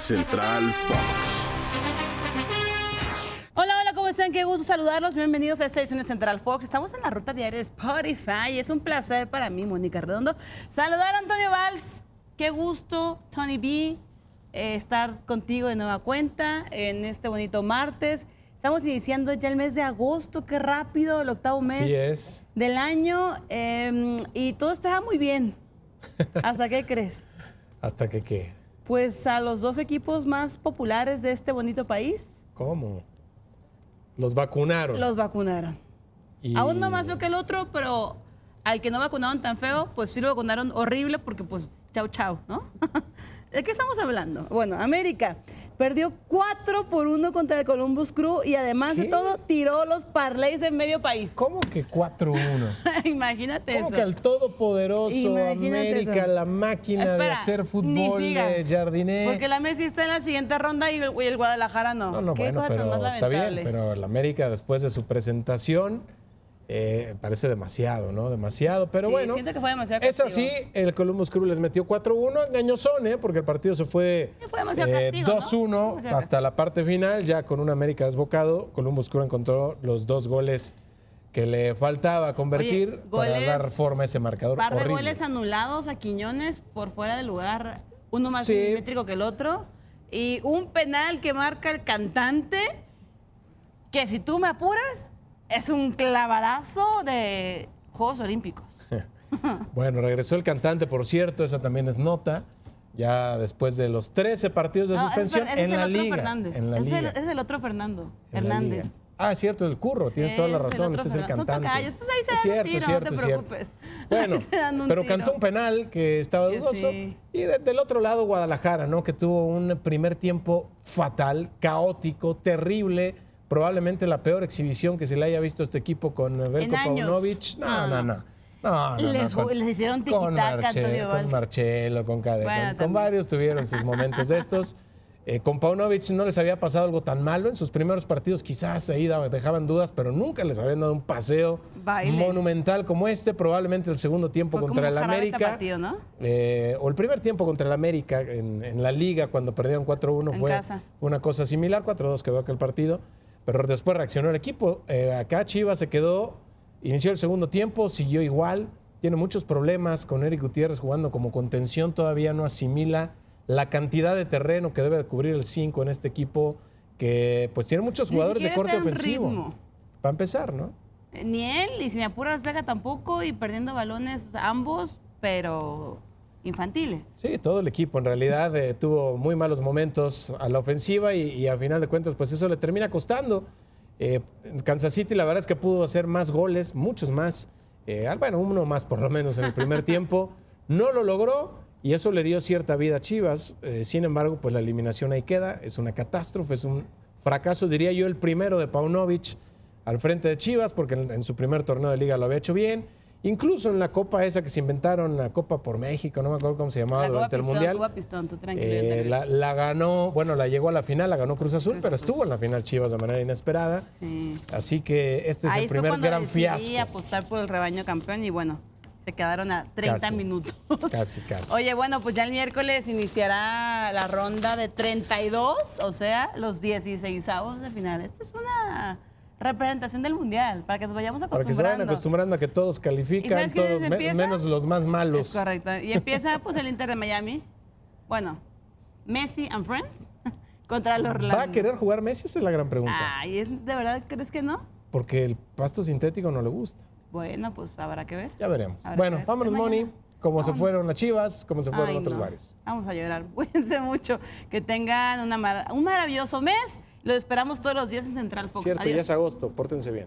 Central Fox. Hola, hola, ¿cómo están? Qué gusto saludarlos. Bienvenidos a esta edición de Central Fox. Estamos en la ruta diaria de Spotify es un placer para mí, Mónica Redondo, saludar a Antonio Valls. Qué gusto, Tony B, eh, estar contigo de nueva cuenta en este bonito martes. Estamos iniciando ya el mes de agosto, qué rápido, el octavo mes Así es. del año eh, y todo está muy bien. ¿Hasta qué crees? ¿Hasta que qué? Pues a los dos equipos más populares de este bonito país ¿Cómo? Los vacunaron. los vacunaron. Y- A uno más feo que el otro, pero al que no vacunaron tan feo, pues sí lo vacunaron horrible porque pues chau chau, ¿no? ¿De qué estamos hablando? Bueno, América perdió 4 por 1 contra el Columbus Crew y además de todo tiró los parlays en medio país. ¿Cómo que 4-1? Imagínate ¿Cómo eso. que al todopoderoso Imagínate América, eso. la máquina de hacer fútbol de Jardiné? Porque la Messi está en la siguiente ronda y el, y el Guadalajara no. No, no, bueno, pero está bien. Pero el América, después de su presentación, eh, parece demasiado, ¿no? Demasiado. Pero Sí, bueno, siento que fue demasiado es castigo. así. El Columbus Crew les metió 4-1. Engañosón, ¿eh? Porque el partido se fue, Sí, fue demasiado eh, castigo, ¿no? 2-1 Demasiado hasta la parte final, ya con un América desbocado. Columbus Crew encontró los dos goles que le faltaba convertir Oye, para dar forma a ese marcador. par de horrible. goles anulados a Quiñones por fuera del lugar, uno más Sí. milimétrico que el otro. Y un penal que marca el cantante, que si tú me apuras, es un clavadazo de Juegos Olímpicos. Bueno, regresó el cantante, por cierto, esa también es nota. Ya después de los 13 partidos de No, suspensión es- en la liga. Fernández. En la ese, es el, liga. es el otro Fernando en Hernández. Ah, es cierto, el curro, tienes toda la razón, este es el. Son cantante. pues ahí se es cierto, tiro, es no cierto, te es cierto. preocupes. Bueno, pero tiro. cantó un penal que estaba dudoso. sí. Y de- del otro lado, Guadalajara, ¿no? Que tuvo un primer tiempo fatal, caótico, terrible. Probablemente la peor exhibición que se le haya visto a este equipo con Belko. Paunovic. No, No. no, no. No, no, Les no, ju- les hicieron con, Marche- con. Marcelo, con Cadena, Bueno, con, varios tuvieron sus momentos de estos. Eh, con Paunovic no les había pasado algo tan malo. En sus primeros partidos quizás ahí dejaban dudas, pero nunca les habían dado un paseo Baile. monumental como este. Probablemente el segundo tiempo Fue contra el América. eh, o el primer tiempo contra el América en, en la liga cuando perdieron 4-1 En fue casa. una cosa similar. 4-2 quedó aquel partido. Pero después reaccionó el equipo. Eh, acá Chivas se quedó, inició el segundo tiempo, siguió igual. Tiene muchos problemas con Eric Gutiérrez jugando como contención. Todavía no asimila la cantidad de terreno que debe de cubrir el 5 en este equipo que pues tiene muchos jugadores de corte ofensivo. ritmo. Para empezar, ¿no? Eh, Ni él, y si me apuras Vega tampoco, y perdiendo balones ambos, pero infantiles. Sí, todo el equipo en realidad eh, tuvo muy malos momentos a la ofensiva y, y a final de cuentas pues eso le termina costando. Eh, Kansas City la verdad es que pudo hacer más goles, muchos más. Eh, bueno, uno más por lo menos en el primer tiempo. No lo logró y eso le dio cierta vida a Chivas. Eh, sin embargo, pues la eliminación ahí queda. Es una catástrofe, es un fracaso, diría yo, el primero de Paunovic al frente de Chivas porque en, en su primer torneo de liga lo había hecho bien. Incluso en la copa esa que se inventaron, la Copa por México, no me acuerdo cómo se llamaba La durante el Mundial. Copa Pistón, tú tranquilo. yo Eh, la, la ganó, bueno, la llegó a la final, la ganó Cruz Azul, pero estuvo en la final Chivas de manera inesperada. Sí. Así que este es Ahí el primer gran fiasco. apostar por el rebaño campeón y bueno, se quedaron a 30 Casi. minutos. Casi, casi. Oye, bueno, pues ya el miércoles iniciará la ronda de 32, o sea, los 16 avos de final. Esta es una representación del mundial, para que nos vayamos Para que se vayan acostumbrando. acostumbrando a que todos ¿Y califican, todos, me- menos los más malos. Es correcto. Y empieza pues el Inter de Miami. Bueno, Messi and Friends contra el Orlando. ¿Va a querer jugar Messi? Esa es la gran pregunta. Ay, ¿es, ¿de verdad crees que no? Porque el pasto sintético no le gusta. Bueno, pues habrá que ver. Ya veremos. Habrá bueno, ver. vámonos, Moni. Como se fueron las chivas, como se fueron Ay, otros no. varios. Vamos a llorar. Cuídense mucho. Que tengan una mar- un maravilloso mes. Lo esperamos todos los días en Central Fox. Cierto, ya Adiós. es agosto. Pórtense bien.